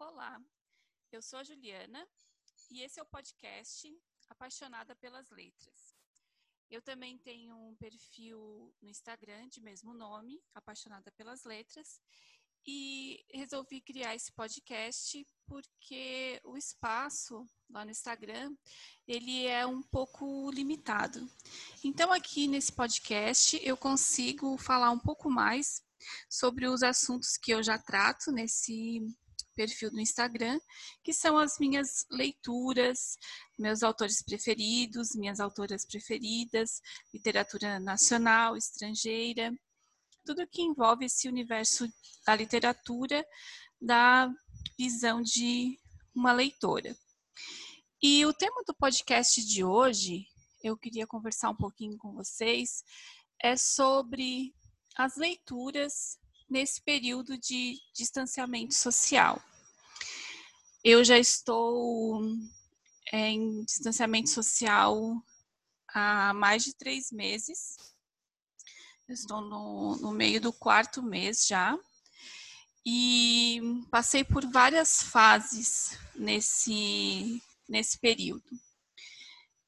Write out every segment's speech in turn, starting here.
Olá, eu sou a Juliana e esse é o podcast Apaixonada pelas Letras. Eu também tenho um perfil no Instagram de mesmo nome, Apaixonada pelas Letras, e resolvi criar esse podcast porque o espaço lá no Instagram ele é um pouco limitado. Então aqui nesse podcast eu consigo falar um pouco mais sobre os assuntos que eu já trato nesse perfil do Instagram, que são as minhas leituras, meus autores preferidos, minhas autoras preferidas, literatura nacional, estrangeira, tudo que envolve esse universo da literatura, da visão de uma leitora. E o tema do podcast de hoje, eu queria conversar um pouquinho com vocês, é sobre as leituras nesse período de distanciamento social. Eu já estou é, em distanciamento social há mais de três meses. estou no, no meio do quarto mês já. E passei por várias fases nesse, nesse período.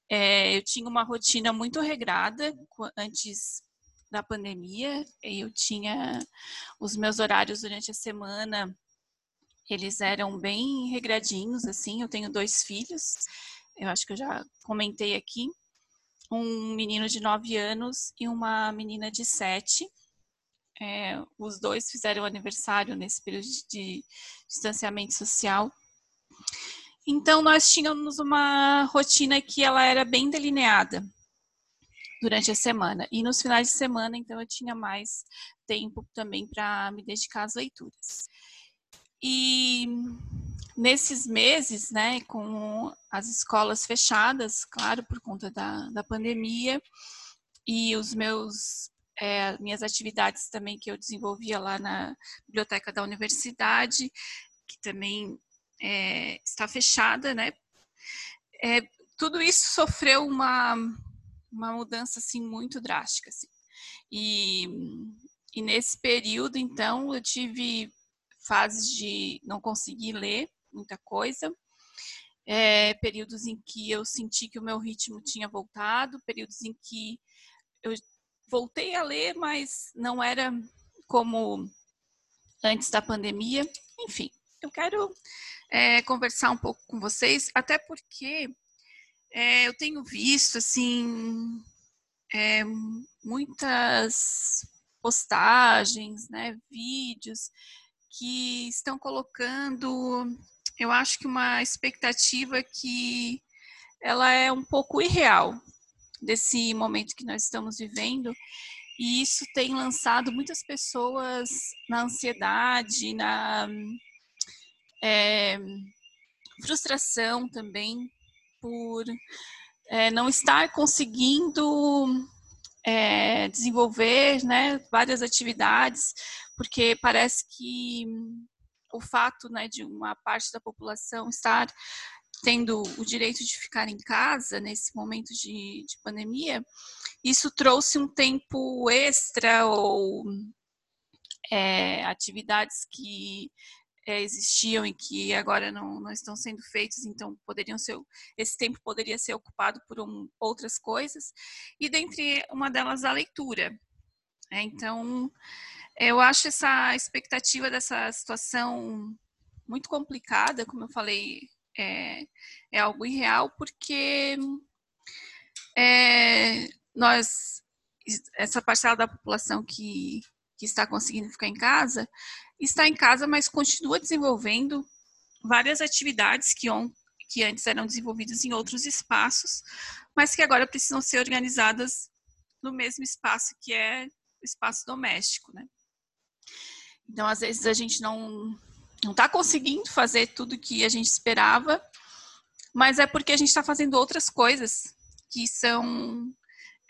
É, eu tinha uma rotina muito regrada antes da pandemia. Eu tinha os meus horários durante a semana eles eram bem regradinhos, assim. Eu tenho dois filhos, eu acho que eu já comentei aqui. Um menino de 9 anos e uma menina de 7. É, os dois fizeram aniversário nesse período de distanciamento social. Então, nós tínhamos uma rotina que ela era bem delineada durante a semana. E nos finais de semana, então, eu tinha mais tempo também para me dedicar às leituras. E nesses meses, né, com as escolas fechadas, claro, por conta da, da pandemia, e os meus é, minhas atividades também que eu desenvolvia lá na biblioteca da universidade, que também é, está fechada, né? É, tudo isso sofreu uma, uma mudança assim muito drástica, assim. E, e nesse período, então, eu tive fases de não conseguir ler muita coisa, é, períodos em que eu senti que o meu ritmo tinha voltado, períodos em que eu voltei a ler, mas não era como antes da pandemia. Enfim, eu quero é, conversar um pouco com vocês, até porque é, eu tenho visto assim é, muitas postagens, né, vídeos que estão colocando, eu acho que uma expectativa que ela é um pouco irreal desse momento que nós estamos vivendo. E isso tem lançado muitas pessoas na ansiedade, na é, frustração também por é, não estar conseguindo é, desenvolver né, várias atividades, porque parece que o fato né, de uma parte da população estar tendo o direito de ficar em casa nesse momento de, de pandemia, isso trouxe um tempo extra ou é, atividades que é, existiam e que agora não, não estão sendo feitos, então poderiam ser esse tempo poderia ser ocupado por um, outras coisas e dentre uma delas a leitura. É, então eu acho essa expectativa dessa situação muito complicada, como eu falei, é, é algo irreal porque é, nós essa parcela da população que, que está conseguindo ficar em casa está em casa, mas continua desenvolvendo várias atividades que, on, que antes eram desenvolvidas em outros espaços, mas que agora precisam ser organizadas no mesmo espaço que é o espaço doméstico, né? Então, às vezes a gente não não está conseguindo fazer tudo que a gente esperava, mas é porque a gente está fazendo outras coisas que são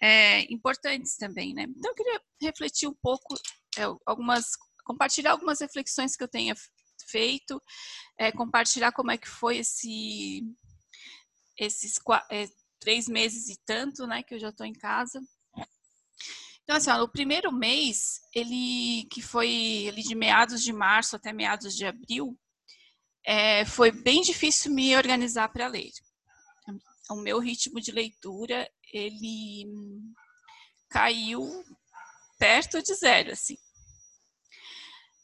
é, importantes também, né? Então, eu queria refletir um pouco é, algumas compartilhar algumas reflexões que eu tenha feito, é, compartilhar como é que foi esse, esses é, três meses e tanto, né, que eu já estou em casa. Então, assim, ó, o primeiro mês, ele que foi ele de meados de março até meados de abril, é, foi bem difícil me organizar para ler. O meu ritmo de leitura, ele caiu perto de zero, assim.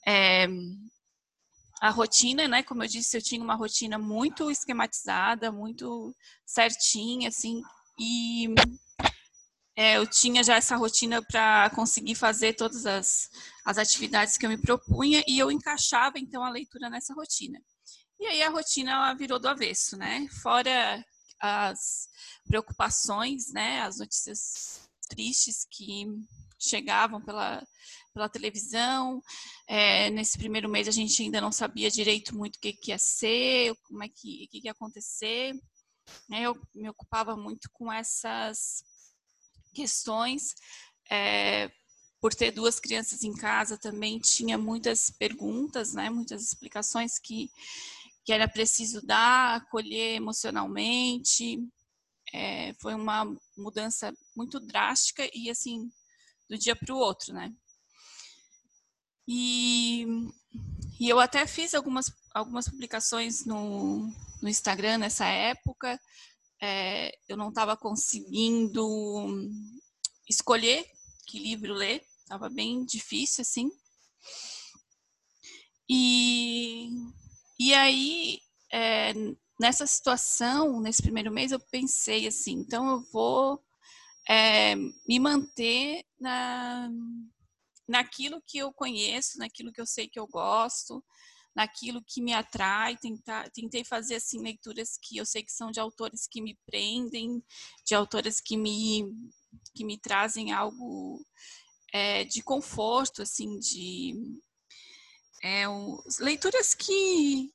É, a rotina, né? Como eu disse, eu tinha uma rotina muito esquematizada, muito certinha, assim, e é, eu tinha já essa rotina para conseguir fazer todas as, as atividades que eu me propunha e eu encaixava então a leitura nessa rotina. E aí a rotina ela virou do avesso, né? Fora as preocupações, né? As notícias tristes que chegavam pela, pela televisão. É, nesse primeiro mês a gente ainda não sabia direito muito o que, que ia ser, como é que, que, que ia acontecer. Eu me ocupava muito com essas questões. É, por ter duas crianças em casa também tinha muitas perguntas, né? Muitas explicações que, que era preciso dar, acolher emocionalmente. É, foi uma mudança muito drástica e assim do dia para o outro, né? E, e eu até fiz algumas, algumas publicações no, no Instagram nessa época. É, eu não estava conseguindo escolher que livro ler, estava bem difícil assim. E, e aí, é, nessa situação, nesse primeiro mês, eu pensei assim: então eu vou é, me manter na, naquilo que eu conheço, naquilo que eu sei que eu gosto, naquilo que me atrai, tentar, tentei fazer assim leituras que eu sei que são de autores que me prendem, de autores que me que me trazem algo é, de conforto, assim, de é, um, leituras que,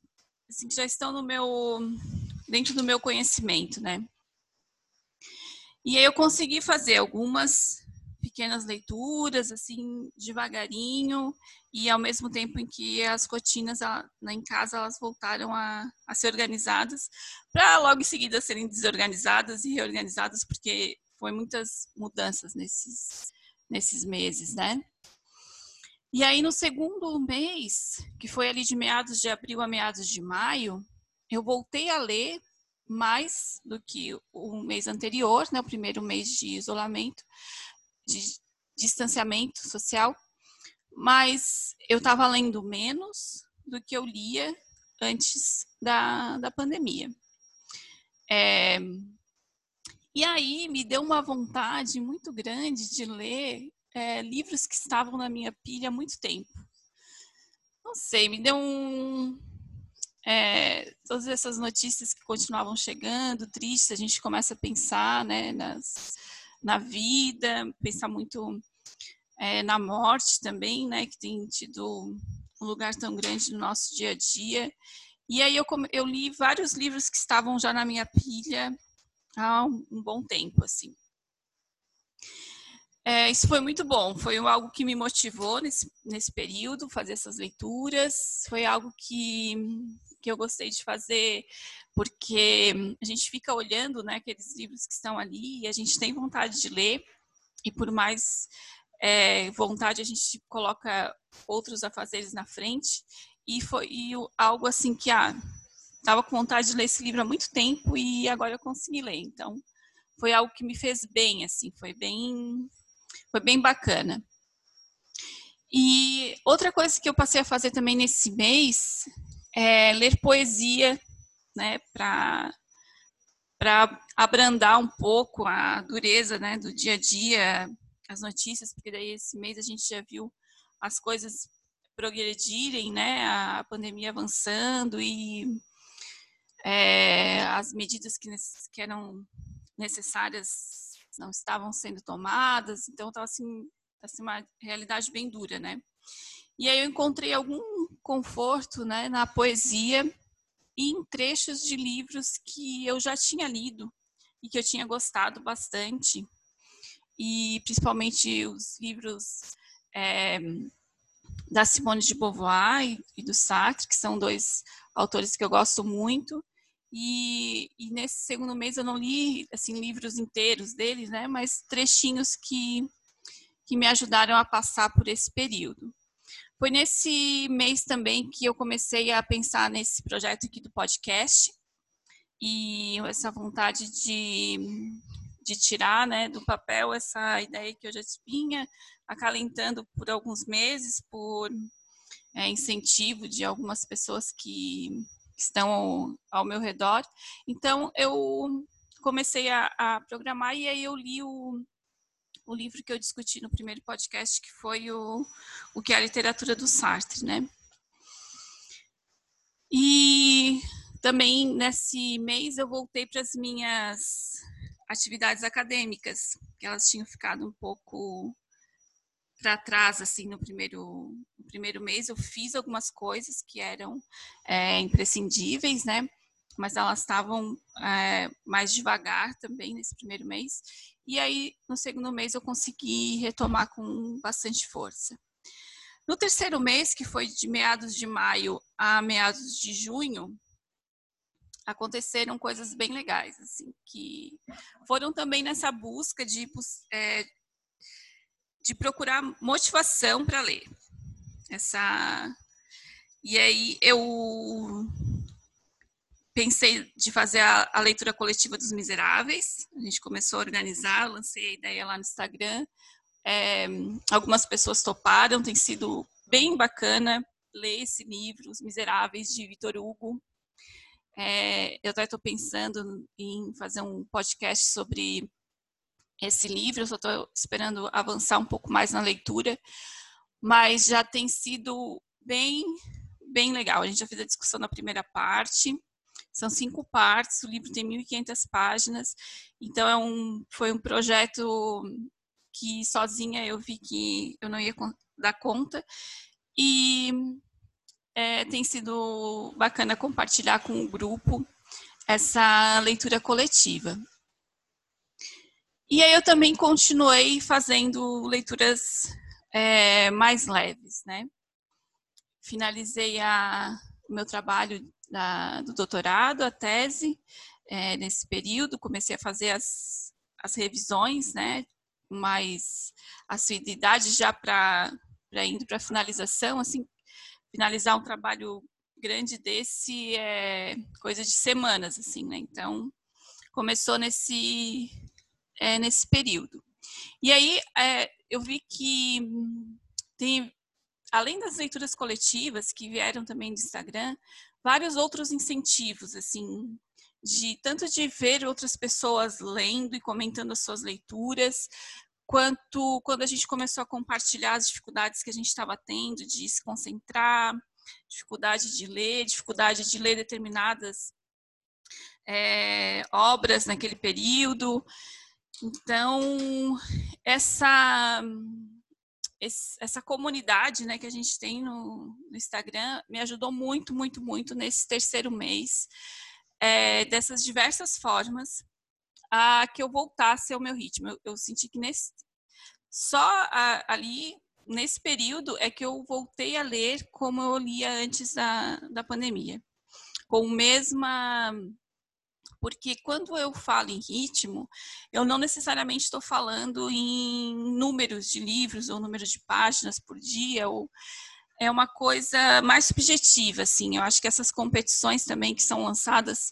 assim, já estão no meu dentro do meu conhecimento, né? E aí eu consegui fazer algumas pequenas leituras, assim, devagarinho, e ao mesmo tempo em que as rotinas lá em casa elas voltaram a, a ser organizadas, para logo em seguida serem desorganizadas e reorganizadas, porque foi muitas mudanças nesses, nesses meses, né? E aí no segundo mês, que foi ali de meados de abril a meados de maio, eu voltei a ler mais do que o mês anterior, né, o primeiro mês de isolamento, de distanciamento social, mas eu estava lendo menos do que eu lia antes da, da pandemia. É, e aí me deu uma vontade muito grande de ler é, livros que estavam na minha pilha há muito tempo. Não sei, me deu um, é, todas essas notícias que continuavam chegando, tristes, a gente começa a pensar né, nas, na vida, pensar muito é, na morte também, né, que tem tido um lugar tão grande no nosso dia a dia. E aí eu, eu li vários livros que estavam já na minha pilha há um, um bom tempo, assim. É, isso foi muito bom, foi algo que me motivou nesse, nesse período, fazer essas leituras, foi algo que que eu gostei de fazer, porque a gente fica olhando né, aqueles livros que estão ali e a gente tem vontade de ler, e por mais é, vontade a gente coloca outros afazeres na frente, e foi e algo assim que ah, estava com vontade de ler esse livro há muito tempo e agora eu consegui ler. Então, foi algo que me fez bem, assim, foi bem, foi bem bacana. E outra coisa que eu passei a fazer também nesse mês é, ler poesia, né, para para abrandar um pouco a dureza, né, do dia a dia, as notícias, porque daí esse mês a gente já viu as coisas progredirem, né, a pandemia avançando e é, as medidas que, que eram necessárias não estavam sendo tomadas, então estava assim, assim uma realidade bem dura, né? E aí eu encontrei algum conforto né, na poesia e em trechos de livros que eu já tinha lido e que eu tinha gostado bastante. E principalmente os livros é, da Simone de Beauvoir e, do Sartre, que são dois autores que eu gosto muito. E, e, nesse segundo mês eu não li assim livros inteiros deles, né, mas trechinhos que que me ajudaram a passar por esse período. Foi nesse mês também que eu comecei a pensar nesse projeto aqui do podcast e essa vontade de, de tirar né, do papel essa ideia que eu já vinha acalentando por alguns meses, por é, incentivo de algumas pessoas que estão ao, ao, meu redor. Então, eu comecei a, a, programar e aí eu li o, o livro que eu discuti no primeiro podcast, que foi o, o que é a literatura do Sartre, né? E também nesse mês eu voltei para as minhas atividades acadêmicas, que elas tinham ficado um pouco para trás assim no primeiro no primeiro mês eu fiz algumas coisas que eram é, imprescindíveis né? Mas elas estavam é, mais devagar também nesse primeiro mês. E aí no segundo mês eu consegui retomar com bastante força. No terceiro mês que foi de meados de maio a meados de junho aconteceram coisas bem legais assim que foram também nessa busca de é, de procurar motivação para ler. Essa e aí eu pensei de fazer a, a, leitura coletiva dos Miseráveis. A gente começou a organizar, lancei a ideia lá no Instagram. É, algumas pessoas toparam, tem sido bem bacana ler esse livro, Os Miseráveis, de Vitor Hugo. É, eu até estou pensando em fazer um podcast sobre esse livro, eu só estou esperando avançar um pouco mais na leitura, mas já tem sido bem, bem legal. A gente já fez a discussão na primeira parte, são cinco partes, o livro tem 1.500 páginas, então é um, foi um projeto que sozinha eu vi que eu não ia dar conta, e é, tem sido bacana compartilhar com o grupo essa leitura coletiva. E aí eu também continuei fazendo leituras é, mais leves, né? Finalizei a, meu trabalho da, do doutorado, a tese, é, nesse período, comecei a fazer as, as revisões, né? Mais assiduidade já para indo para a finalização, assim, finalizar um trabalho grande desse é coisa de semanas, assim, né? Então, começou nesse é, nesse período. E aí é, eu vi que tem, além das leituras coletivas que vieram também do Instagram, vários outros incentivos, assim, de tanto de ver outras pessoas lendo e comentando as suas leituras, quanto quando a gente começou a compartilhar as dificuldades que a gente estava tendo de se concentrar, dificuldade de ler, dificuldade de ler determinadas é, obras naquele período. Então, essa, essa comunidade né, que a gente tem no, no Instagram me ajudou muito, muito, muito nesse terceiro mês, é, dessas diversas formas, a que eu voltasse ao meu ritmo. Eu, eu senti que nesse, só a, ali, nesse período, é que eu voltei a ler como eu lia antes da, da pandemia. Com a mesma porque quando eu falo em ritmo, eu não necessariamente estou falando em números de livros ou números de páginas por dia, ou é uma coisa mais subjetiva, assim. Eu acho que essas competições também que são lançadas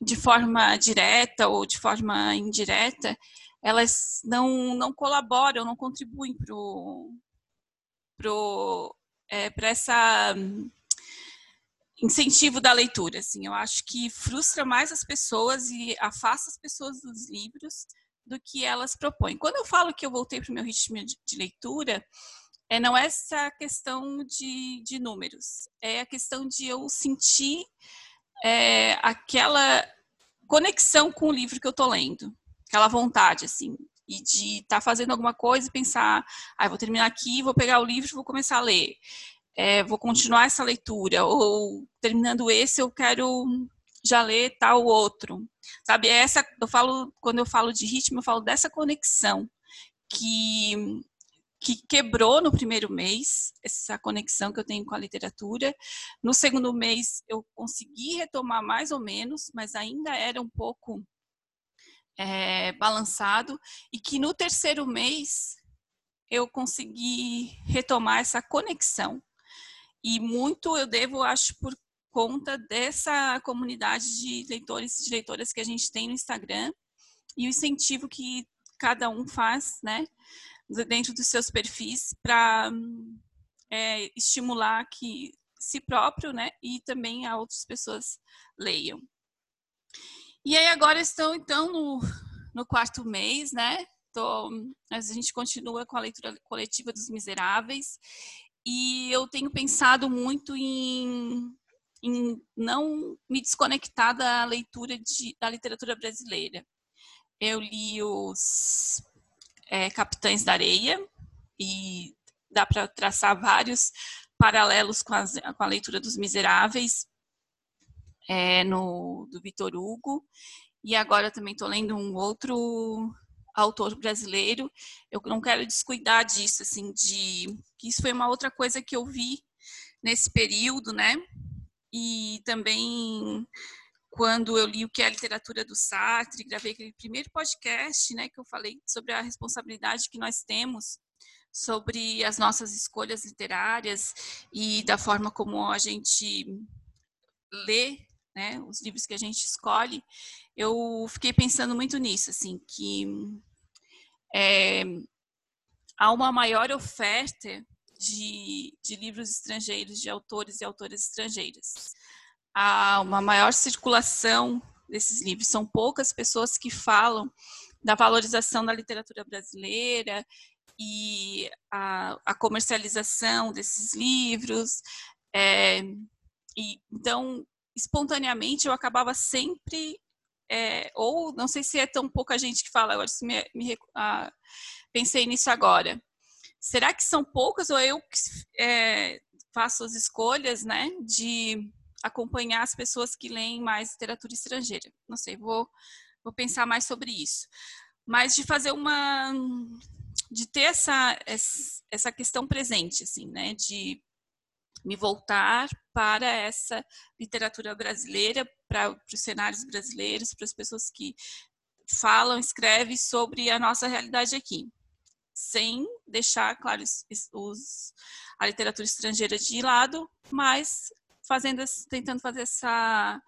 de forma direta ou de forma indireta, elas não, não colaboram, não contribuem para pro, é, essa incentivo da leitura, assim, eu acho que frustra mais as pessoas e afasta as pessoas dos livros do que elas propõem. Quando eu falo que eu voltei para o meu ritmo de, de leitura, é, não é essa questão de, de números, é a questão de eu sentir é, aquela conexão com o livro que eu estou lendo, aquela vontade, assim, e de estar tá fazendo alguma coisa e pensar, ah, vou terminar aqui, vou pegar o livro e vou começar a ler é, vou continuar essa leitura, ou terminando esse, eu quero já ler tal outro. Sabe, é essa, eu falo, quando eu falo de ritmo, eu falo dessa conexão que, que quebrou no primeiro mês, essa conexão que eu tenho com a literatura. No segundo mês, eu consegui retomar mais ou menos, mas ainda era um pouco é, balançado. E que no terceiro mês, eu consegui retomar essa conexão. E muito eu devo, acho, por conta dessa comunidade de leitores e leitoras que a gente tem no Instagram e o incentivo que cada um faz, né, dentro dos seus perfis para é, estimular que si próprio, né, e também a outras pessoas leiam. E aí agora estão então no, no quarto mês, né? Tô, a gente continua com a leitura coletiva dos Miseráveis e eu tenho pensado muito em, em não me desconectar da leitura de, da literatura brasileira. Eu li os é, Capitães da Areia e dá para traçar vários paralelos com, as, com, a leitura dos Miseráveis é, no, do Vitor Hugo. E agora também estou lendo um outro autor brasileiro. Eu não quero descuidar disso, assim, de que isso foi uma outra coisa que eu vi nesse período, né? E também quando eu li o que é a literatura do Sartre, gravei aquele primeiro podcast, né, que eu falei sobre a responsabilidade que nós temos sobre as nossas escolhas literárias e da forma como a gente lê, né, os livros que a gente escolhe, eu fiquei pensando muito nisso, assim, que é, há uma maior oferta de, de livros estrangeiros, de autores e autoras estrangeiras há uma maior circulação desses livros. São poucas pessoas que falam da valorização da literatura brasileira e a, a comercialização desses livros. É, e, então, espontaneamente, eu acabava sempre, é, ou não sei se é tão pouca gente que fala, agora me, me ah, pensei nisso agora. Será que são poucas ou eu é, faço as escolhas, né, de acompanhar as pessoas que leem mais literatura estrangeira. Não sei, vou, vou pensar mais sobre isso. Mas de fazer uma. de ter essa, essa questão presente, assim, né? De me voltar para essa literatura brasileira, para os cenários brasileiros, para as pessoas que falam, escrevem sobre a nossa realidade aqui, sem deixar, claro, os, a literatura estrangeira de lado, mas fazendo, tentando fazer essa,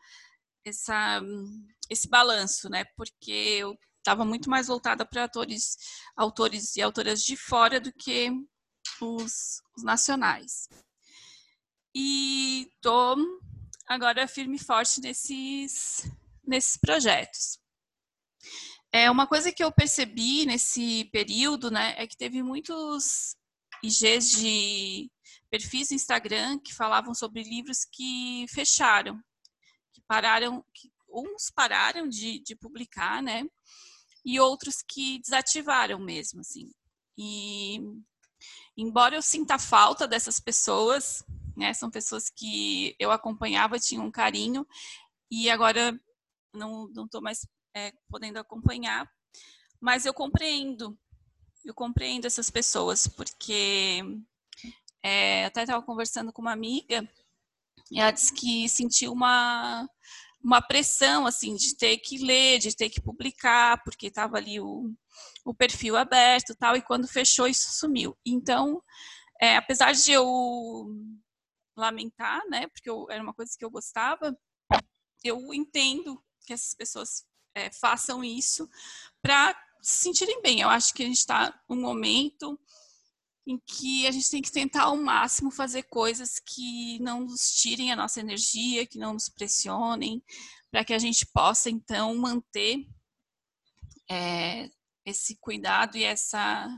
essa, esse balanço, né? Porque eu estava muito mais voltada para autores, autores e autoras de fora do que os, os nacionais. E estou agora firme e forte nesses, nesses projetos. É uma coisa que eu percebi nesse período, né, é que teve muitos IGs de perfis no Instagram que falavam sobre livros que fecharam, que pararam, que uns pararam de, de publicar, né? E outros que desativaram mesmo, assim. E embora eu sinta falta dessas pessoas, né? São pessoas que eu acompanhava, tinha um carinho, e agora não estou mais é, podendo acompanhar, mas eu compreendo, eu compreendo essas pessoas, porque é, até estava conversando com uma amiga e ela disse que sentiu uma, uma pressão, assim, de ter que ler, de ter que publicar, porque estava ali o, o perfil aberto tal, e quando fechou isso sumiu. Então, é, apesar de eu lamentar, né, porque eu, era uma coisa que eu gostava, eu entendo que essas pessoas é, façam isso para se sentirem bem. Eu acho que a gente está num momento em que a gente tem que tentar ao máximo fazer coisas que não nos tirem a nossa energia, que não nos pressionem, para que a gente possa então manter é, esse cuidado e essa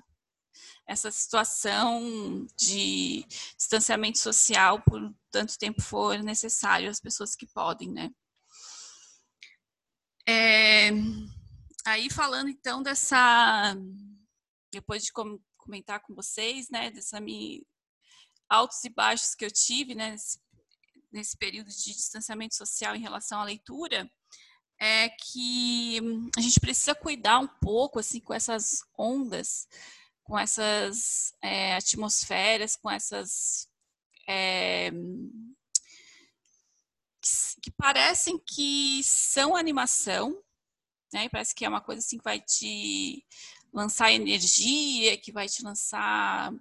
essa situação de distanciamento social por tanto tempo for necessário as pessoas que podem, né? É, aí falando então dessa depois de comentar com vocês, né, dessa altos e baixos que eu tive, né, nesse, nesse período de distanciamento social em relação à leitura, é que a gente precisa cuidar um pouco assim com essas ondas, com essas é, atmosferas, com essas é, que, parecem que são animação, né? Parece que é uma coisa assim que vai te lançar energia, que vai te lançar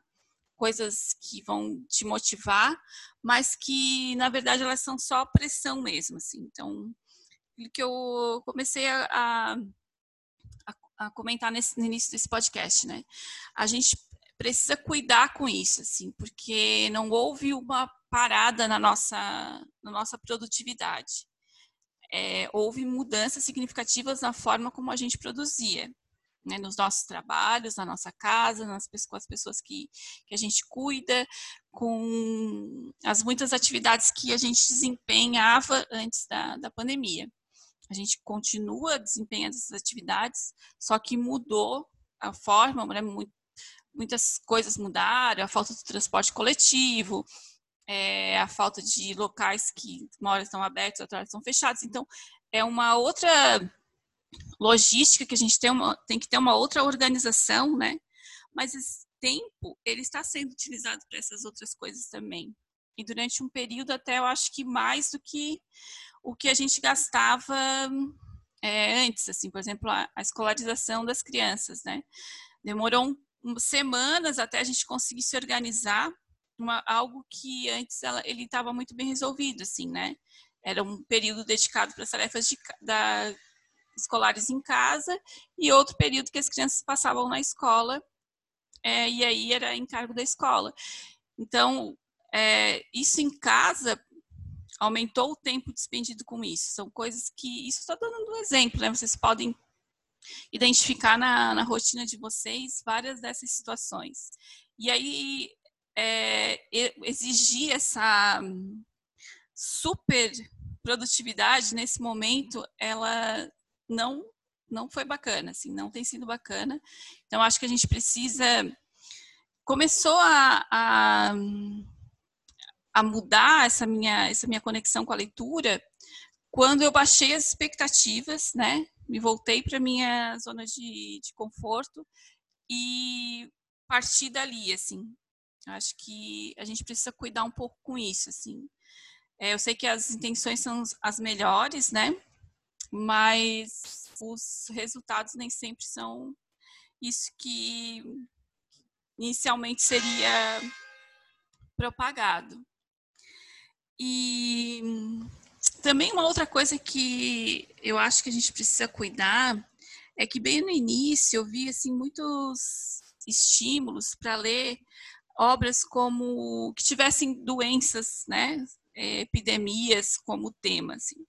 coisas que vão te motivar, mas que na verdade elas são só pressão mesmo, assim. Então, que eu comecei a, a, a comentar nesse, no início desse podcast, né? A gente precisa cuidar com isso, assim, porque não houve uma parada na nossa, na nossa produtividade. É, houve mudanças significativas na forma como a gente produzia né, nos nossos trabalhos, na nossa casa, nas, com as pessoas que, que a gente cuida, com as muitas atividades que a gente desempenhava antes da, da pandemia. A gente continua desempenhando essas atividades, só que mudou a forma, né, muitas coisas mudaram, a falta do transporte coletivo, é, a falta de locais que uma hora estão abertos, outra hora estão fechados. Então, é uma outra logística que a gente tem, uma, tem que ter uma outra organização, né? Mas esse tempo, ele está sendo utilizado para essas outras coisas também. E durante um período até eu acho que mais do que o que a gente gastava é, antes, assim, por exemplo, a, a, escolarização das crianças, né? Demorou um, semanas até a gente conseguir se organizar, uma, algo que antes ela, ele estava muito bem resolvido, assim, né? Era um período dedicado para as tarefas de, da, escolares em casa e outro período que as crianças passavam na escola é, e aí era encargo da escola. Então, é, isso em casa aumentou o tempo despendido com isso. São coisas que. Isso está dando um exemplo, né? Vocês podem identificar na, na rotina de vocês várias dessas situações. E aí, é, exigir essa super produtividade nesse momento, ela não não foi bacana, assim, não tem sido bacana. Então, acho que a gente precisa. Começou a, a, a, mudar essa minha, essa minha conexão com a leitura quando eu baixei as expectativas, né? Me voltei para minha zona de, de conforto e parti dali, assim. Acho que a gente precisa cuidar um pouco com isso, assim. É, eu sei que as intenções são as melhores, né? mas os resultados nem sempre são isso que inicialmente seria propagado. E também uma outra coisa que eu acho que a gente precisa cuidar é que bem no início eu vi assim muitos estímulos para ler obras como que tivessem doenças, né, epidemias como tema, assim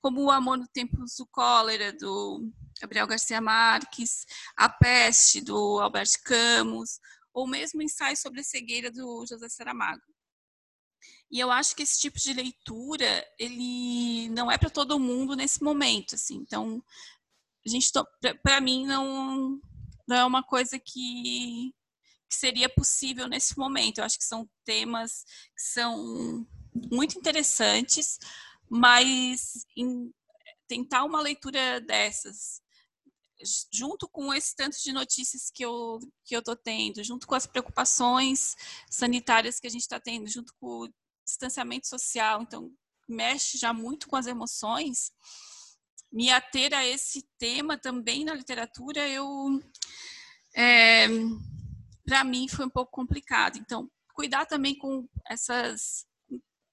como O Amor no Tempo do Cólera, do Gabriel Garcia Marques, A Peste, do Albert Camus, ou mesmo Ensaio sobre a Cegueira, do José Saramago. E eu acho que esse tipo de leitura, ele não é para todo mundo nesse momento, assim. Então, a gente para mim não não é uma coisa que, que seria possível nesse momento. Eu acho que são temas que são muito interessantes, mas em, tentar uma leitura dessas, junto com esse tanto de notícias que eu que eu tô tendo, junto com as preocupações sanitárias que a gente está tendo, junto com distanciamento social, então mexe já muito com as emoções. Me ater a esse tema também na literatura, eu é, para mim foi um pouco complicado. Então, cuidar também com essas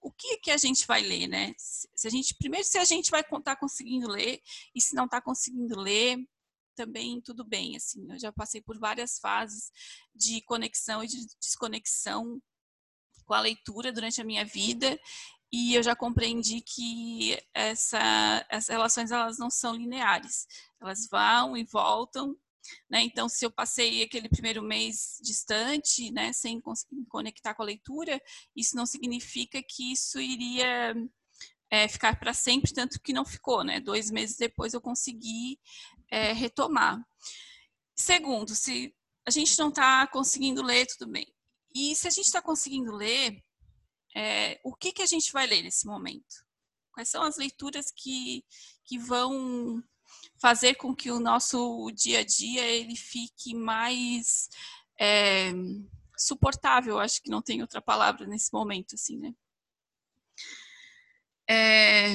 o que que a gente vai ler, né? Se a gente primeiro se a gente vai estar tá conseguindo ler e se não está conseguindo ler, também tudo bem, assim. Eu já passei por várias fases de conexão e de desconexão com a leitura durante a minha vida e eu já compreendi que essa, essas relações elas não são lineares, elas vão e voltam né? Então, se eu passei aquele primeiro mês distante, né, sem conseguir me conectar com a leitura, isso não significa que isso iria é, ficar para sempre, tanto que não ficou. Né? Dois meses depois eu consegui é, retomar. Segundo, se a gente não está conseguindo ler, tudo bem. E se a gente está conseguindo ler, é, o que, que a gente vai ler nesse momento? Quais são as leituras que, que vão fazer com que o nosso dia a dia ele fique mais é, suportável. Acho que não tem outra palavra nesse momento, assim, né? É,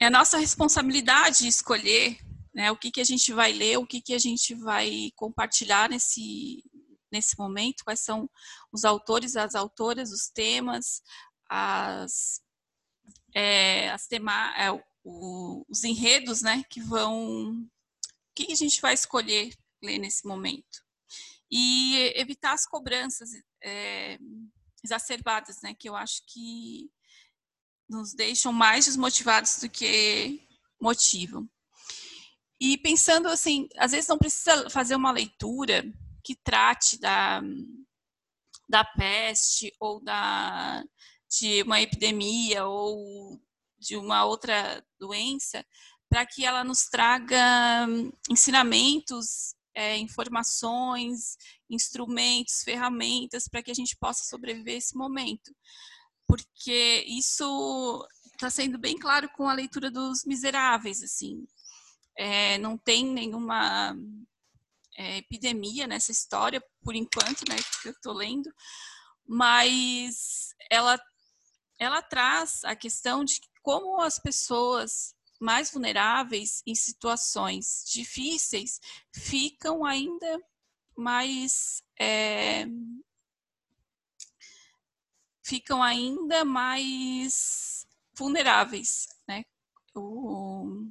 é a nossa responsabilidade escolher né? O que, que a gente vai ler, o que, que a gente vai compartilhar nesse, nesse momento, quais são os autores, as autoras, os temas, as, é, as tema, é, o, os enredos, né, que vão, o que, a gente vai escolher ler nesse momento. E evitar as cobranças é, exacerbadas, né, que eu acho que nos deixam mais desmotivados do que motivam. E pensando assim, às vezes não precisa fazer uma leitura que trate da, da peste ou da, de uma epidemia ou de uma outra doença, para que ela nos traga ensinamentos, é, informações, instrumentos, ferramentas para que a gente possa sobreviver esse momento. Porque isso está sendo bem claro com a leitura dos Miseráveis, assim. É, não tem nenhuma é, epidemia nessa história, por enquanto, né, que eu estou lendo, mas ela, ela traz a questão de como as pessoas mais vulneráveis em situações difíceis ficam ainda mais é, ficam ainda mais vulneráveis, né? O,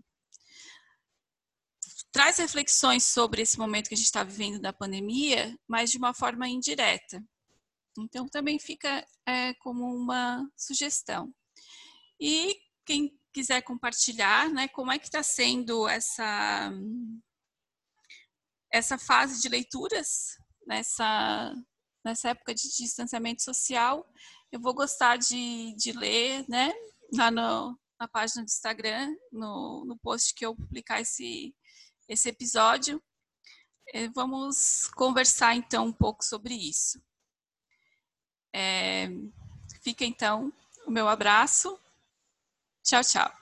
traz reflexões sobre esse momento que a gente está vivendo da pandemia, mas de uma forma indireta. Então, também fica é, como uma sugestão. E quem quiser compartilhar, né, como é que está sendo essa essa fase de leituras nessa nessa época de distanciamento social, eu vou gostar de, de ler, né, lá no, na página do Instagram, no, no post que eu publicar esse esse episódio. É, vamos conversar então um pouco sobre isso. É, fica então o meu abraço. Tchau, tchau.